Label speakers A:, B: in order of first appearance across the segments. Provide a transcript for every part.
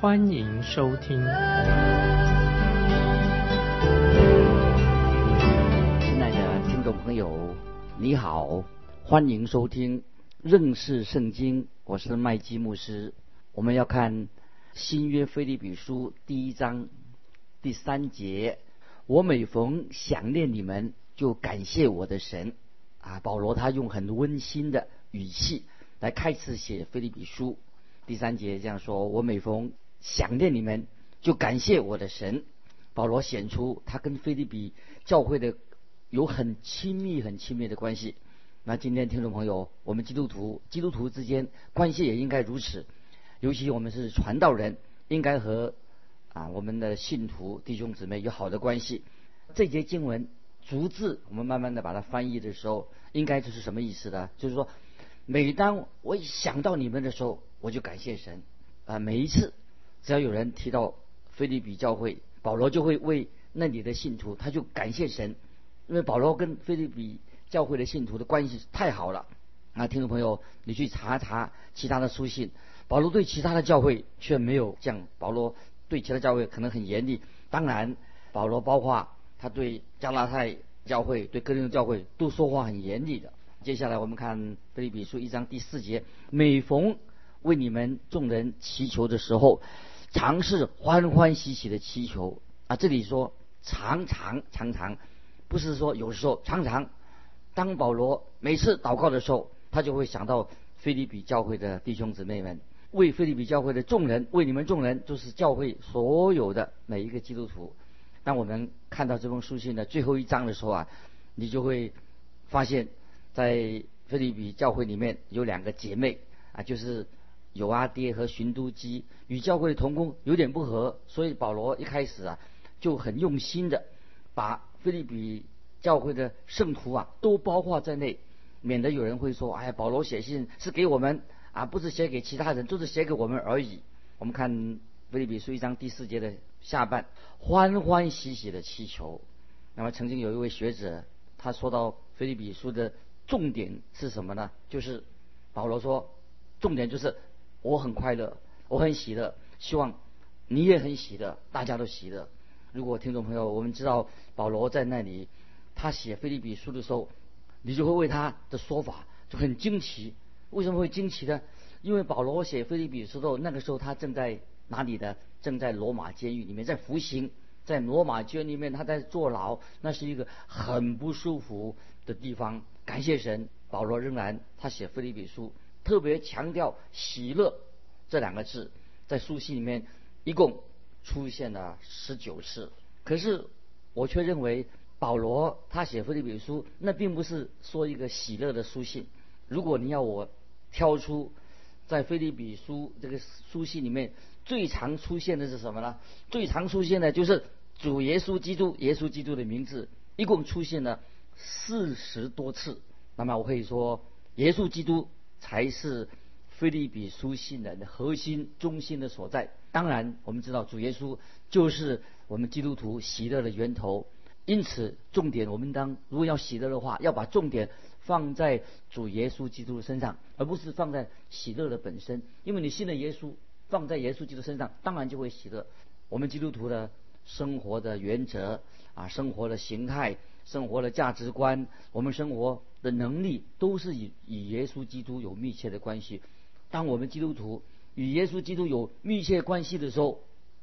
A: 欢迎收听。
B: 亲爱的听众朋友，你好，欢迎收听认识圣经。我是麦基牧师，我们要看新约菲利比书第一章第三节。我每逢想念你们，就感谢我的神。啊，保罗他用很温馨的语气来开始写菲利比书第三节，这样说：我每逢想念你们，就感谢我的神。保罗显出他跟菲利比教会的有很亲密、很亲密的关系。那今天听众朋友，我们基督徒基督徒之间关系也应该如此，尤其我们是传道人，应该和啊我们的信徒弟兄姊妹有好的关系。这节经文逐字我们慢慢的把它翻译的时候，应该就是什么意思呢？就是说，每当我一想到你们的时候，我就感谢神啊。每一次只要有人提到菲利比教会，保罗就会为那里的信徒，他就感谢神，因为保罗跟菲利比。教会的信徒的关系太好了啊！听众朋友，你去查查其他的书信，保罗对其他的教会却没有这样。保罗对其他教会可能很严厉，当然，保罗包括他对加拉太教会、对哥林多教会都说话很严厉的。接下来我们看菲利比书一章第四节：每逢为你们众人祈求的时候，常是欢欢喜喜的祈求啊！这里说常常常常，不是说有时候常常。当保罗每次祷告的时候，他就会想到菲利比教会的弟兄姊妹们，为菲利比教会的众人，为你们众人，就是教会所有的每一个基督徒。当我们看到这封书信的最后一章的时候啊，你就会发现，在菲利比教会里面有两个姐妹啊，就是有阿爹和寻都基与教会的同工有点不合，所以保罗一开始啊就很用心的把菲利比。教会的圣徒啊，都包括在内，免得有人会说：“哎，保罗写信是给我们啊，不是写给其他人，就是写给我们而已。”我们看《菲利比书》一章第四节的下半，欢欢喜喜的祈求。那么，曾经有一位学者，他说到《菲利比书》的重点是什么呢？就是保罗说，重点就是我很快乐，我很喜乐，希望你也很喜乐，大家都喜乐。如果听众朋友，我们知道保罗在那里。他写菲利比书的时候，你就会为他的说法就很惊奇。为什么会惊奇呢？因为保罗写菲利比书的时候，那个时候他正在哪里呢？正在罗马监狱里面在服刑，在罗马监狱里面他在坐牢，那是一个很不舒服的地方。感谢神，保罗仍然他写菲利比书，特别强调喜乐这两个字，在书信里面一共出现了十九次。可是我却认为。保罗他写菲律比书，那并不是说一个喜乐的书信。如果你要我挑出在菲律比书这个书信里面最常出现的是什么呢？最常出现的就是主耶稣基督，耶稣基督的名字，一共出现了四十多次。那么我可以说，耶稣基督才是菲利比书信人的核心中心的所在。当然，我们知道主耶稣就是我们基督徒喜乐的源头。因此，重点我们当如果要喜乐的话，要把重点放在主耶稣基督的身上，而不是放在喜乐的本身。因为你信了耶稣，放在耶稣基督身上，当然就会喜乐。我们基督徒的生活的原则啊，生活的形态，生活的价值观，我们生活的能力，都是与与耶稣基督有密切的关系。当我们基督徒与耶稣基督有密切关系的时候，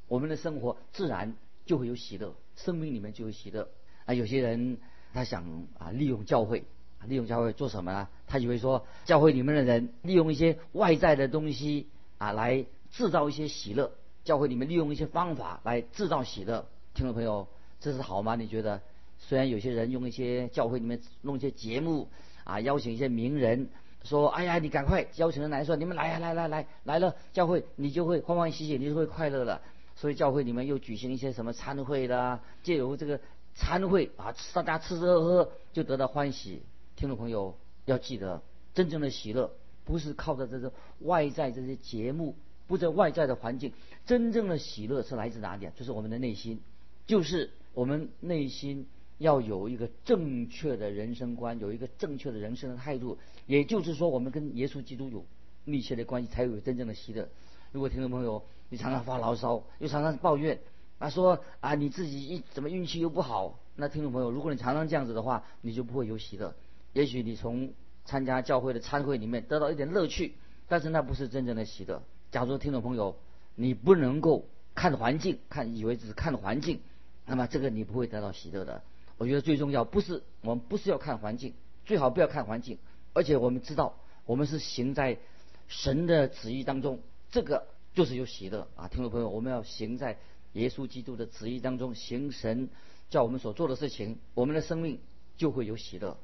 B: 我们的生活自然就会有喜乐。生命里面就有喜乐啊！有些人他想啊利用教会，利用教会做什么呢？他以为说教会里面的人利用一些外在的东西啊来制造一些喜乐，教会里面利用一些方法来制造喜乐。听众朋友，这是好吗？你觉得？虽然有些人用一些教会里面弄一些节目啊，邀请一些名人，说哎呀，你赶快邀请人来说，你们来呀，来来来来了，教会你就会欢欢喜喜，你就会快乐了。所以教会里面又举行一些什么餐会啦，借由这个餐会啊，大家吃吃喝喝就得到欢喜。听众朋友要记得，真正的喜乐不是靠着这个外在这些节目，不在外在的环境，真正的喜乐是来自哪里？就是我们的内心，就是我们内心要有一个正确的人生观，有一个正确的人生的态度。也就是说，我们跟耶稣基督有密切的关系，才有真正的喜乐。如果听众朋友你常常发牢骚，又常常抱怨，啊说啊你自己一怎么运气又不好，那听众朋友，如果你常常这样子的话，你就不会有喜乐。也许你从参加教会的参会里面得到一点乐趣，但是那不是真正的喜乐。假如听众朋友你不能够看环境，看以为只是看环境，那么这个你不会得到喜乐的。我觉得最重要不是我们不是要看环境，最好不要看环境，而且我们知道我们是行在神的旨意当中，这个就是有喜乐啊！听众朋友，我们要行在耶稣基督的旨意当中，行神叫我们所做的事情，我们的生命就会有喜乐。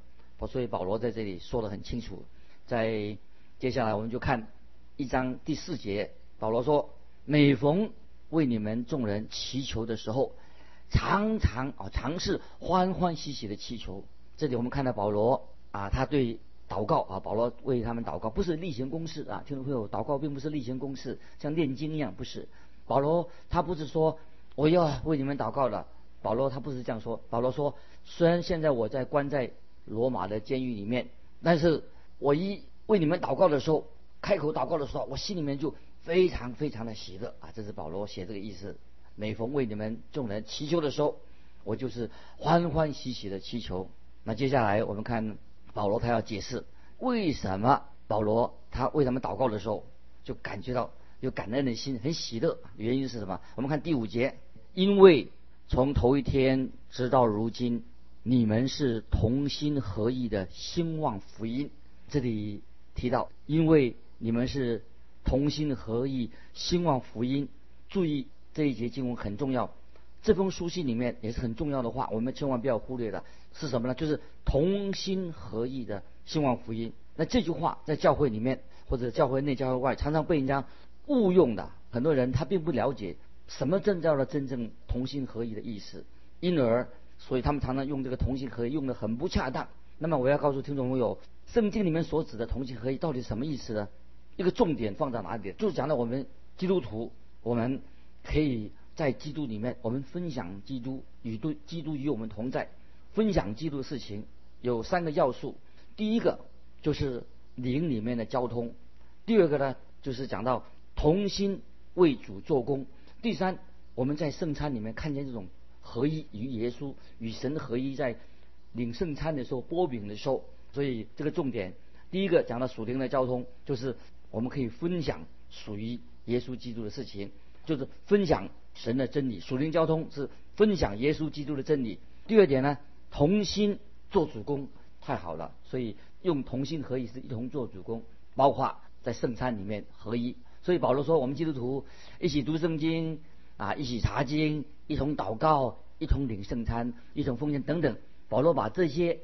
B: 所以保罗在这里说得很清楚，在接下来我们就看一章第四节，保罗说：“每逢为你们众人祈求的时候，常常啊，常是欢欢喜喜的祈求。”这里我们看到保罗啊，他对祷告啊，保罗为他们祷告，不是例行公事啊。听众朋友，祷告并不是例行公事，像念经一样，不是。保罗他不是说我要为你们祷告了，保罗他不是这样说。保罗说：“虽然现在我在关在。”罗马的监狱里面，但是我一为你们祷告的时候，开口祷告的时候，我心里面就非常非常的喜乐啊！这是保罗写这个意思。每逢为你们众人祈求的时候，我就是欢欢喜喜的祈求。那接下来我们看保罗他要解释为什么保罗他为什么祷告的时候就感觉到有感恩的心，很喜乐。原因是什么？我们看第五节，因为从头一天直到如今。你们是同心合意的兴旺福音。这里提到，因为你们是同心合意兴旺福音。注意这一节经文很重要，这封书信里面也是很重要的话，我们千万不要忽略的是什么呢？就是同心合意的兴旺福音。那这句话在教会里面或者教会内、教会外，常常被人家误用的。很多人他并不了解什么正叫的真正同心合意的意思，因而。所以他们常常用这个同心合一用的很不恰当。那么我要告诉听众朋友，圣经里面所指的同心合一到底什么意思呢？一个重点放在哪里？就是讲到我们基督徒，我们可以在基督里面，我们分享基督与都基督与我们同在，分享基督的事情有三个要素。第一个就是灵里面的交通，第二个呢就是讲到同心为主做工，第三我们在圣餐里面看见这种。合一与耶稣与神合一，在领圣餐的时候波饼的时候，所以这个重点，第一个讲到属灵的交通，就是我们可以分享属于耶稣基督的事情，就是分享神的真理。属灵交通是分享耶稣基督的真理。第二点呢，同心做主公，太好了。所以用同心合一是一同做主公，包括在圣餐里面合一。所以保罗说，我们基督徒一起读圣经。啊，一起查经，一同祷告，一同领圣餐，一同奉献等等。保罗把这些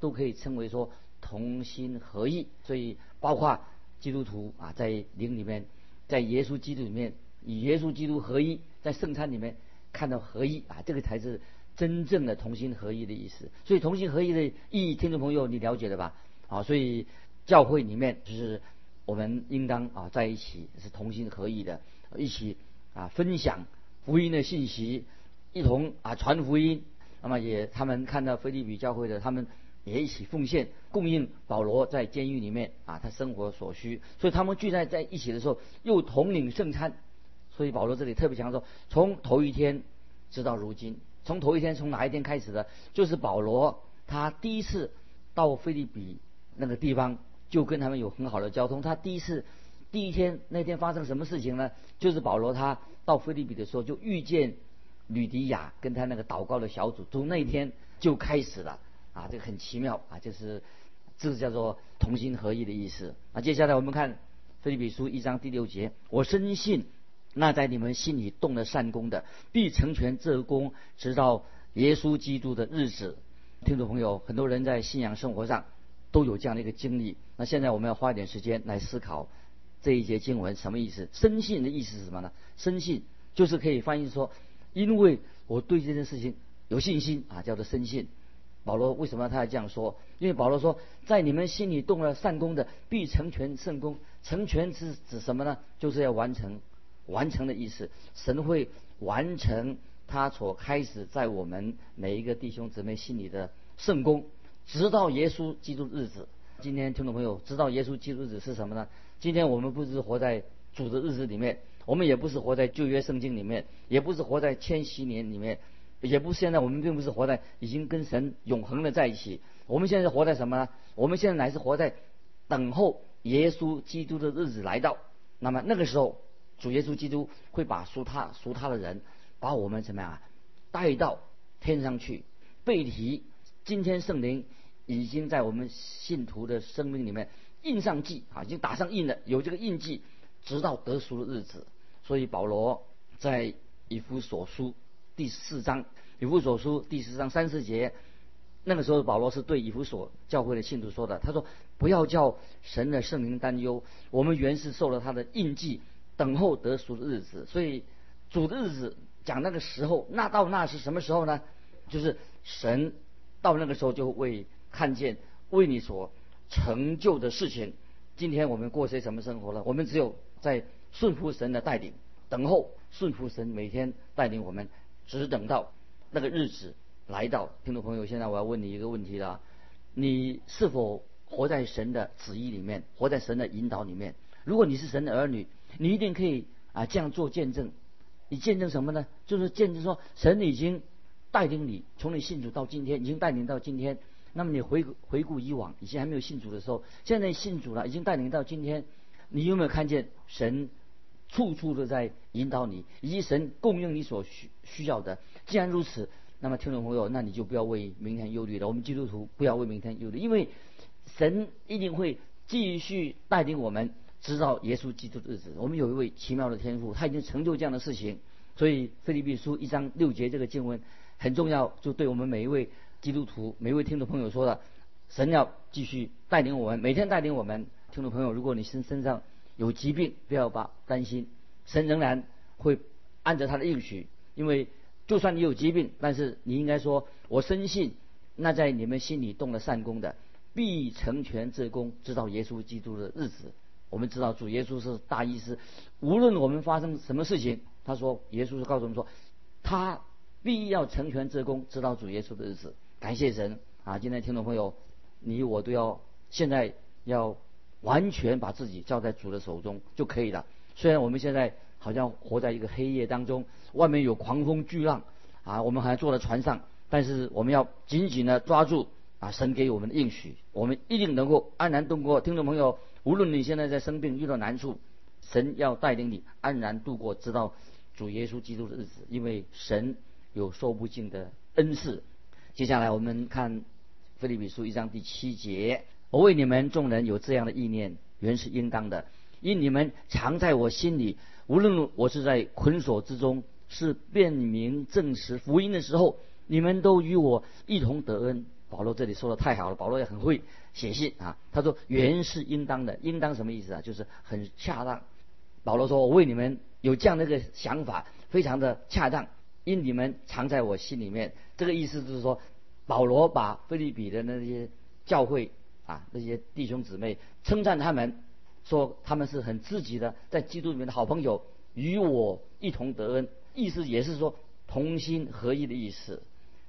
B: 都可以称为说同心合意。所以，包括基督徒啊，在灵里面，在耶稣基督里面与耶稣基督合一，在圣餐里面看到合一啊，这个才是真正的同心合一的意思。所以，同心合一的意义，听众朋友你了解了吧？啊，所以教会里面就是我们应当啊在一起是同心合意的，一起。啊，分享福音的信息，一同啊传福音。那么也，他们看到菲利比教会的，他们也一起奉献，供应保罗在监狱里面啊他生活所需。所以他们聚在在一起的时候，又统领圣餐。所以保罗这里特别强调说，从头一天直到如今，从头一天从哪一天开始的？就是保罗他第一次到菲利比那个地方，就跟他们有很好的交通。他第一次。第一天那天发生什么事情呢？就是保罗他到菲利比的时候就遇见吕迪亚跟他那个祷告的小组，从那一天就开始了啊，这个很奇妙啊，就是这个叫做同心合意的意思。那接下来我们看菲律比书一章第六节，我深信那在你们心里动了善功的，必成全这功，直到耶稣基督的日子。听众朋友，很多人在信仰生活上都有这样的一个经历。那现在我们要花一点时间来思考。这一节经文什么意思？深信的意思是什么呢？深信就是可以翻译说，因为我对这件事情有信心啊，叫做深信。保罗为什么他要这样说？因为保罗说，在你们心里动了善功的，必成全圣功。成全是指什么呢？就是要完成，完成的意思。神会完成他所开始在我们每一个弟兄姊妹心里的圣功，直到耶稣基督日子。今天听众朋友知道耶稣基督日子是什么呢？今天我们不是活在主的日子里面，我们也不是活在旧约圣经里面，也不是活在千禧年里面。也不是现在，我们并不是活在已经跟神永恒的在一起。我们现在活在什么呢？我们现在乃是活在等候耶稣基督的日子来到。那么那个时候，主耶稣基督会把属他属他的人，把我们怎么样啊？带到天上去。背提，今天圣灵已经在我们信徒的生命里面印上记啊，已经打上印了，有这个印记，直到得赎的日子。所以保罗在以弗所书。第四章以弗所书第四章三四节，那个时候保罗是对以弗所教会的信徒说的。他说：“不要叫神的圣灵担忧，我们原是受了他的印记，等候得赎的日子。所以主的日子讲那个时候，那到那是什么时候呢？就是神到那个时候就会看见为你所成就的事情。今天我们过些什么生活呢？我们只有在顺服神的带领，等候顺服神每天带领我们。”只是等到那个日子来到，听众朋友，现在我要问你一个问题了：你是否活在神的旨意里面，活在神的引导里面？如果你是神的儿女，你一定可以啊这样做见证。你见证什么呢？就是见证说，神已经带领你从你信主到今天，已经带领到今天。那么你回回顾以往，以前还没有信主的时候，现在信主了，已经带领到今天，你有没有看见神？处处都在引导你，以及神供应你所需需要的。既然如此，那么听众朋友，那你就不要为明天忧虑了。我们基督徒不要为明天忧虑，因为神一定会继续带领我们，直到耶稣基督的日子。我们有一位奇妙的天赋，他已经成就这样的事情。所以菲利比书一章六节这个经文很重要，就对我们每一位基督徒、每一位听众朋友说的：神要继续带领我们，每天带领我们。听众朋友，如果你身身上，有疾病，不要把担心，神仍然会按照他的应许，因为就算你有疾病，但是你应该说，我深信那在你们心里动了善功的，必成全这功，直到耶稣基督的日子。我们知道主耶稣是大医师，无论我们发生什么事情，他说耶稣是告诉我们说，他必要成全这功，直到主耶稣的日子。感谢神啊！今天听众朋友，你我都要现在要。完全把自己交在主的手中就可以了。虽然我们现在好像活在一个黑夜当中，外面有狂风巨浪，啊，我们还坐在船上，但是我们要紧紧的抓住啊神给我们的应许，我们一定能够安然度过。听众朋友，无论你现在在生病遇到难处，神要带领你安然度过，直到主耶稣基督的日子，因为神有说不尽的恩赐。接下来我们看菲利比书一章第七节。我为你们众人有这样的意念，原是应当的，因你们常在我心里。无论我是在捆锁之中，是辨明证实福音的时候，你们都与我一同得恩。保罗这里说的太好了，保罗也很会写信啊。他说原是应当的，应当什么意思啊？就是很恰当。保罗说我为你们有这样的一个想法，非常的恰当，因你们藏在我心里面。这个意思就是说，保罗把菲利比的那些教会。啊，那些弟兄姊妹称赞他们，说他们是很自己的，在基督里面的好朋友，与我一同得恩，意思也是说同心合一的意思。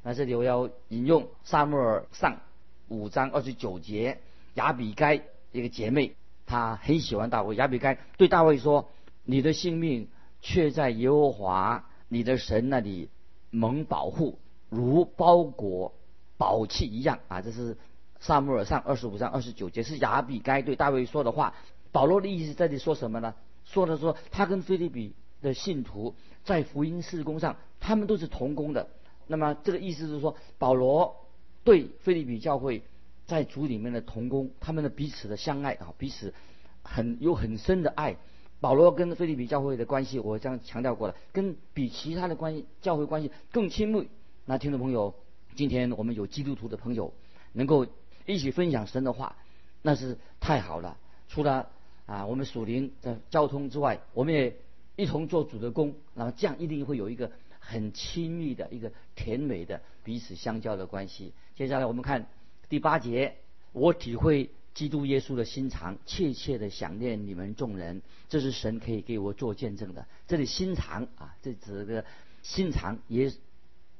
B: 那这里我要引用萨母尔上五章二十九节，雅比该一个姐妹，她很喜欢大卫。雅比该对大卫说：“你的性命却在耶和华你的神那里蒙保护，如包裹宝器一样。”啊，这是。萨母尔上二十五章二十九节是亚比该对大卫说的话。保罗的意思在这里说什么呢？说的说他跟菲利比的信徒在福音事工上，他们都是同工的。那么这个意思是说，保罗对菲利比教会在主里面的同工，他们的彼此的相爱啊，彼此很有很深的爱。保罗跟菲利比教会的关系，我这样强调过了，跟比其他的关系教会关系更亲密。那听众朋友，今天我们有基督徒的朋友能够。一起分享神的话，那是太好了。除了啊，我们属灵的交通之外，我们也一同做主的工，那么这样一定会有一个很亲密的一个甜美的彼此相交的关系。接下来我们看第八节，我体会基督耶稣的心肠，切切的想念你们众人，这是神可以给我做见证的。这里心肠啊，这指个心肠也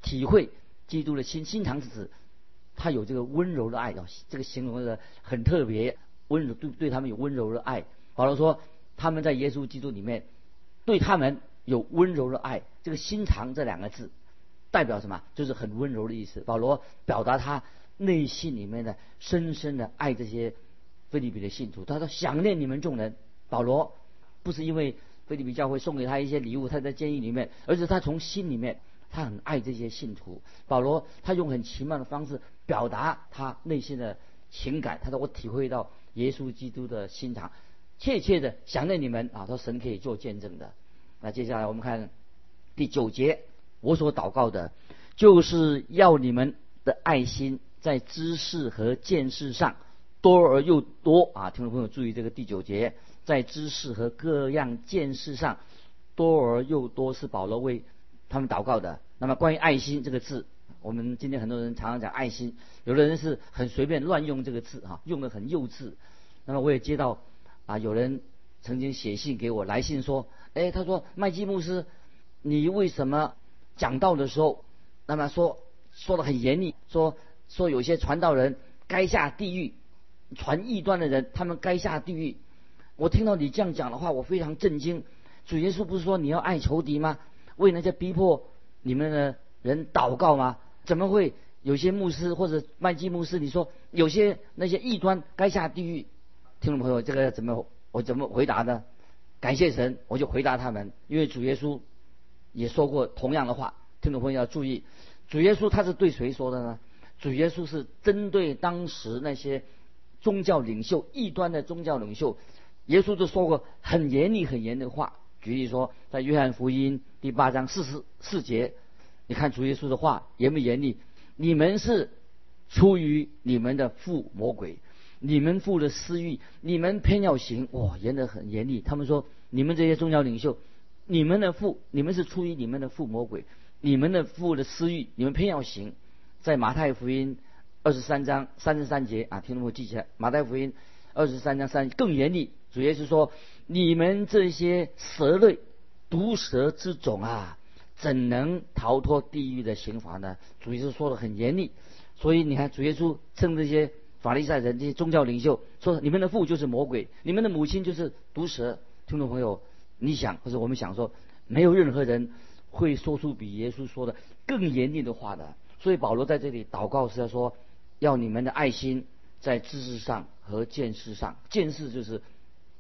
B: 体会基督的心，心肠是指他有这个温柔的爱啊，这个形容的很特别，温柔对对他们有温柔的爱。保罗说他们在耶稣基督里面对他们有温柔的爱，这个心肠这两个字代表什么？就是很温柔的意思。保罗表达他内心里面的深深的爱这些菲利比的信徒，他说想念你们众人。保罗不是因为菲利比教会送给他一些礼物，他在监狱里面，而是他从心里面他很爱这些信徒。保罗他用很奇妙的方式表达他内心的情感，他说我体会到耶稣基督的心肠。切切的想念你们啊！他说神可以做见证的。那接下来我们看第九节，我所祷告的，就是要你们的爱心在知识和见识上多而又多啊！听众朋友注意这个第九节，在知识和各样见识上多而又多，是保罗为他们祷告的。那么关于爱心这个字，我们今天很多人常常讲爱心，有的人是很随便乱用这个字啊，用的很幼稚。那么我也接到。啊，有人曾经写信给我，来信说，哎，他说麦基牧师，你为什么讲道的时候，那么说说的很严厉，说说有些传道人该下地狱，传异端的人他们该下地狱。我听到你这样讲的话，我非常震惊。主耶稣不是说你要爱仇敌吗？为那些逼迫你们的人祷告吗？怎么会有些牧师或者麦基牧师，你说有些那些异端该下地狱？听众朋友，这个怎么我怎么回答呢？感谢神，我就回答他们，因为主耶稣也说过同样的话。听众朋友要注意，主耶稣他是对谁说的呢？主耶稣是针对当时那些宗教领袖、异端的宗教领袖，耶稣就说过很严厉、很严的话。举例说，在约翰福音第八章四十四节，你看主耶稣的话严不严厉？你们是出于你们的父魔鬼。你们父的私欲，你们偏要行，哇，严得很严厉。他们说，你们这些宗教领袖，你们的父，你们是出于你们的父魔鬼，你们的父的私欲，你们偏要行。在马太福音二十三章三十三节啊，听众朋友记起来，马太福音二十三章三更严厉，主耶稣说，你们这些蛇类、毒蛇之种啊，怎能逃脱地狱的刑罚呢？主耶稣说的很严厉，所以你看，主耶稣称这些。法利赛人这些宗教领袖说：“你们的父就是魔鬼，你们的母亲就是毒蛇。”听众朋友，你想或者我们想说，没有任何人会说出比耶稣说的更严厉的话的。所以保罗在这里祷告是要说：要你们的爱心在知识上和见识上，见识就是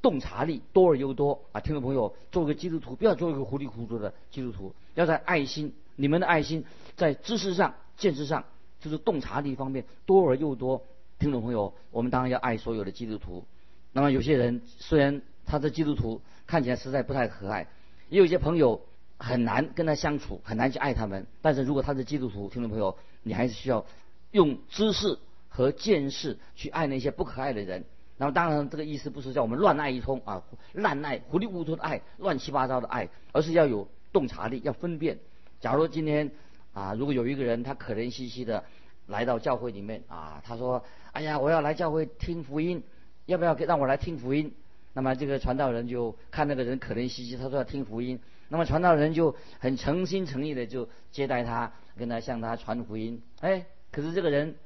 B: 洞察力多而又多啊！听众朋友，做个基督徒不要做一个糊里糊涂的基督徒，要在爱心，你们的爱心在知识上、见识上，就是洞察力方面多而又多。听众朋友，我们当然要爱所有的基督徒。那么有些人虽然他的基督徒看起来实在不太可爱，也有一些朋友很难跟他相处，很难去爱他们。但是如果他是基督徒，听众朋友，你还是需要用知识和见识去爱那些不可爱的人。那么当然这个意思不是叫我们乱爱一通啊，滥爱、糊里糊涂的爱、乱七八糟的爱，而是要有洞察力，要分辨。假如今天啊，如果有一个人他可怜兮兮的来到教会里面啊，他说。哎呀，我要来教会听福音，要不要给让我来听福音？那么这个传道人就看那个人可怜兮兮，他说要听福音。那么传道人就很诚心诚意的就接待他，跟他向他传福音。哎，可是这个人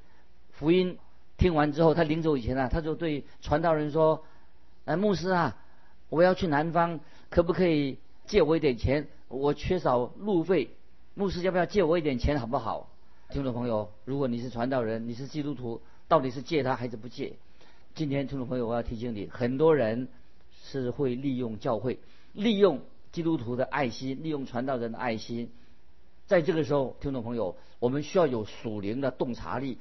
B: 福音听完之后，他临走以前啊，他就对传道人说：“哎，牧师啊，我要去南方，可不可以借我一点钱？我缺少路费，牧师要不要借我一点钱，好不好？”听众朋友，如果你是传道人，你是基督徒。到底是借他还是不借？今天听众朋友，我要提醒你，很多人是会利用教会、利用基督徒的爱心、利用传道人的爱心。在这个时候，听众朋友，我们需要有属灵的洞察力、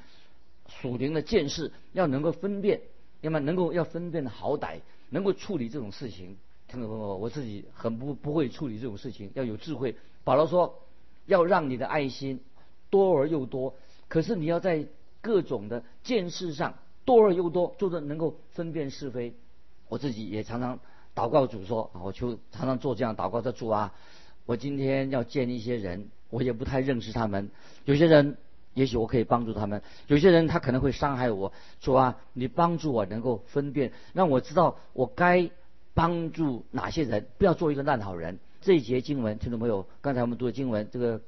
B: 属灵的见识，要能够分辨，要么能够要分辨好歹，能够处理这种事情。听众朋友，我自己很不不会处理这种事情，要有智慧。保罗说，要让你的爱心多而又多，可是你要在。各种的见识上多而又多，就是能够分辨是非。我自己也常常祷告主说啊，我就常常做这样祷告的主啊，我今天要见一些人，我也不太认识他们，有些人也许我可以帮助他们，有些人他可能会伤害我，主啊，你帮助我能够分辨，让我知道我该帮助哪些人，不要做一个烂好人。这一节经文，听众朋友，刚才我们读的经文，这个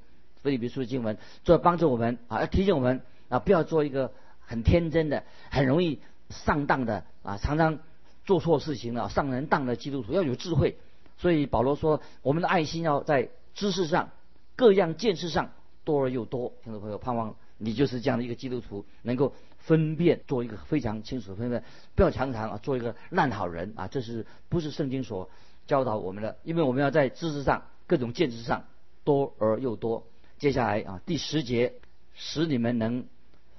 B: 菲利比书的经文，就要帮助我们啊，要提醒我们啊，不要做一个很天真的、很容易上当的啊，常常做错事情了、上人当的基督徒，要有智慧。所以保罗说，我们的爱心要在知识上、各样见识上多而又多。听众朋友，盼望你就是这样的一个基督徒，能够分辨，做一个非常清楚的分辨，不要常常啊做一个烂好人啊，这是不是圣经所？教导我们的，因为我们要在知识上、各种见识上多而又多。接下来啊，第十节，使你们能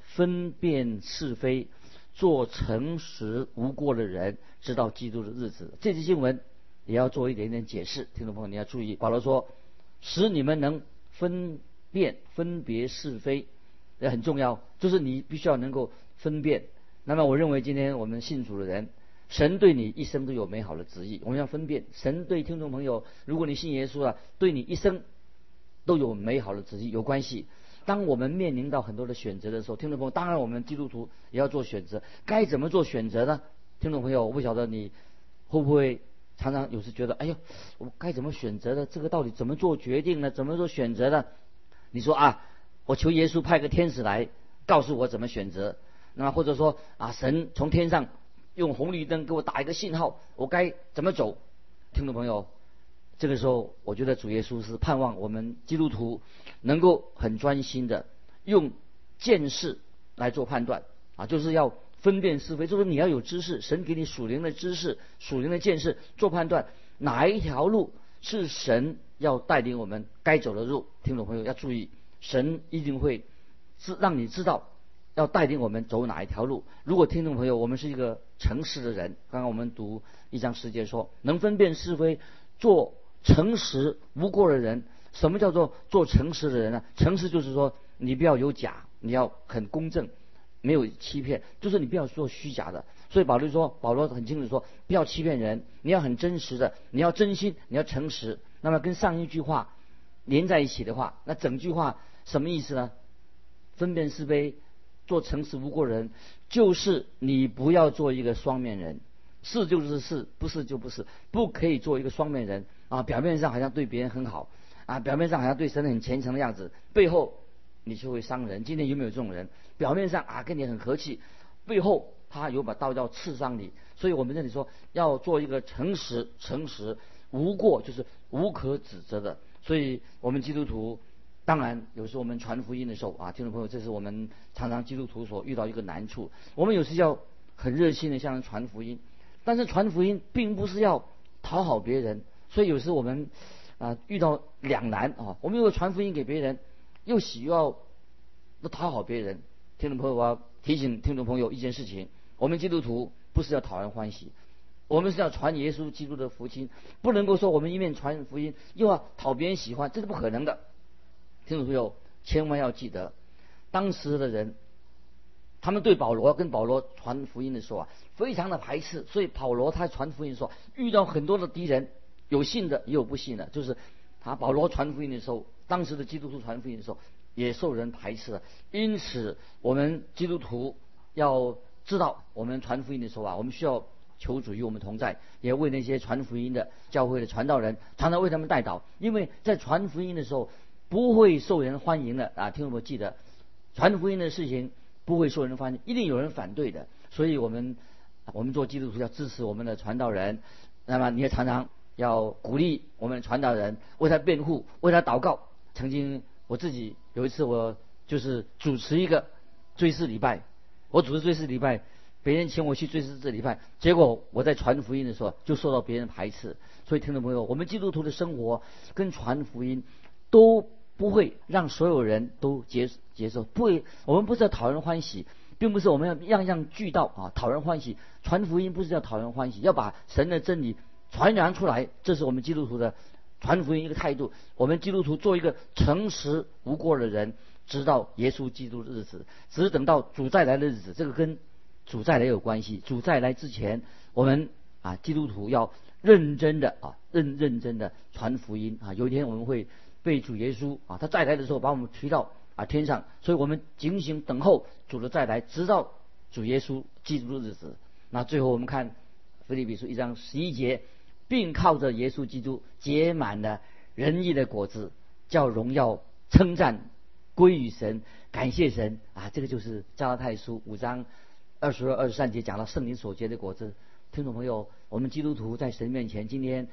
B: 分辨是非，做诚实无过的人，知道基督的日子。这节经文也要做一点点解释，听众朋友你要注意。保罗说，使你们能分辨、分别是非，也很重要，就是你必须要能够分辨。那么，我认为今天我们信主的人。神对你一生都有美好的旨意，我们要分辨。神对听众朋友，如果你信耶稣了，对你一生都有美好的旨意，有关系。当我们面临到很多的选择的时候，听众朋友，当然我们基督徒也要做选择，该怎么做选择呢？听众朋友，我不晓得你会不会常常有时觉得，哎呦，我该怎么选择呢？这个到底怎么做决定呢？怎么做选择呢？你说啊，我求耶稣派个天使来告诉我怎么选择，那或者说啊，神从天上。用红绿灯给我打一个信号，我该怎么走？听众朋友，这个时候我觉得主耶稣是盼望我们基督徒能够很专心的用见识来做判断啊，就是要分辨是非，就是你要有知识，神给你属灵的知识、属灵的见识做判断，哪一条路是神要带领我们该走的路？听众朋友要注意，神一定会知让你知道。要带领我们走哪一条路？如果听众朋友，我们是一个诚实的人，刚刚我们读一章时间说，能分辨是非，做诚实无过的人。什么叫做做诚实的人呢？诚实就是说，你不要有假，你要很公正，没有欺骗，就是你不要做虚假的。所以保罗说，保罗很清楚说，不要欺骗人，你要很真实的，你要真心，你要诚实。那么跟上一句话连在一起的话，那整句话什么意思呢？分辨是非。做诚实无过人，就是你不要做一个双面人，是就是是，不是就不是，不可以做一个双面人啊！表面上好像对别人很好啊，表面上好像对神很虔诚的样子，背后你就会伤人。今天有没有这种人？表面上啊跟你很和气，背后他有把刀要刺伤你。所以我们这里说要做一个诚实、诚实无过，就是无可指责的。所以我们基督徒。当然，有时候我们传福音的时候啊，听众朋友，这是我们常常基督徒所遇到一个难处。我们有时要很热心的向人传福音，但是传福音并不是要讨好别人，所以有时我们啊遇到两难啊。我们如果传福音给别人，又喜要不讨好别人，听众朋友，我要提醒听众朋友一件事情：我们基督徒不是要讨人欢喜，我们是要传耶稣基督的福音，不能够说我们一面传福音又要讨别人喜欢，这是不可能的。听众朋友，千万要记得，当时的人，他们对保罗跟保罗传福音的时候啊，非常的排斥。所以保罗他传福音的时候，遇到很多的敌人，有信的也有不信的。就是他保罗传福音的时候，当时的基督徒传福音的时候，也受人排斥。因此，我们基督徒要知道，我们传福音的时候啊，我们需要求主与我们同在，也为那些传福音的教会的传道人，常常为他们代祷。因为在传福音的时候，不会受人欢迎的啊！听众朋友记得，传福音的事情不会受人欢迎，一定有人反对的。所以我们我们做基督徒要支持我们的传道人，那么你也常常要鼓励我们传道人，为他辩护，为他祷告。曾经我自己有一次，我就是主持一个追思礼拜，我主持追思礼拜，别人请我去追思这礼拜，结果我在传福音的时候就受到别人排斥。所以听众朋友，我们基督徒的生活跟传福音都。不会让所有人都接接受，不会。我们不是要讨人欢喜，并不是我们要样样俱到啊，讨人欢喜。传福音不是要讨人欢喜，要把神的真理传扬出来，这是我们基督徒的传福音一个态度。我们基督徒做一个诚实无过的人，直到耶稣基督的日子，只等到主再来的日子，这个跟主再来有关系。主再来之前，我们啊，基督徒要认真的啊，认认真的传福音啊。有一天我们会被主耶稣啊，他再来的时候把我们提到啊天上，所以我们警醒等候主的再来，直到主耶稣基督的日子。那最后我们看腓立比书一章十一节，并靠着耶稣基督结满了仁义的果子，叫荣耀称赞归于神，感谢神啊！这个就是加拉太书五章二十二、二十三节讲到圣灵所结的果子。听众朋友，我们基督徒在神面前，今天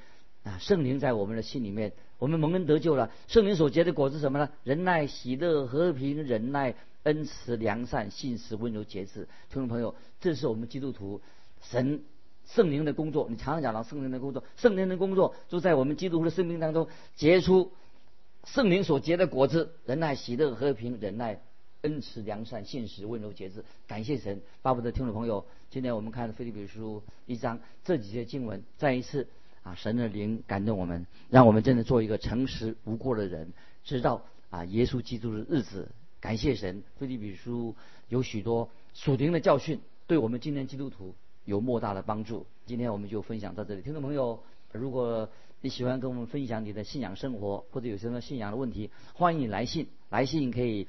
B: 啊，圣灵在我们的心里面，我们蒙恩得救了。圣灵所结的果子什么呢？仁爱、喜乐、和平、忍耐、恩慈、良善、信实、温柔、节制。听众朋友，这是我们基督徒神圣灵的工作。你常常讲到圣灵的工作，圣灵的工作就在我们基督徒的生命当中结出圣灵所结的果子：仁爱、喜乐、和平、忍耐。恩慈、良善、信实、温柔、节制，感谢神。巴不得听众朋友，今天我们看《菲利比书》一章这几节经文，再一次啊，神的灵感动我们，让我们真的做一个诚实无过的人，知道啊，耶稣基督的日子。感谢神，《菲利比书》有许多属灵的教训，对我们今天基督徒有莫大的帮助。今天我们就分享到这里。听众朋友，如果你喜欢跟我们分享你的信仰生活，或者有什么信仰的问题，欢迎你来信，来信可以。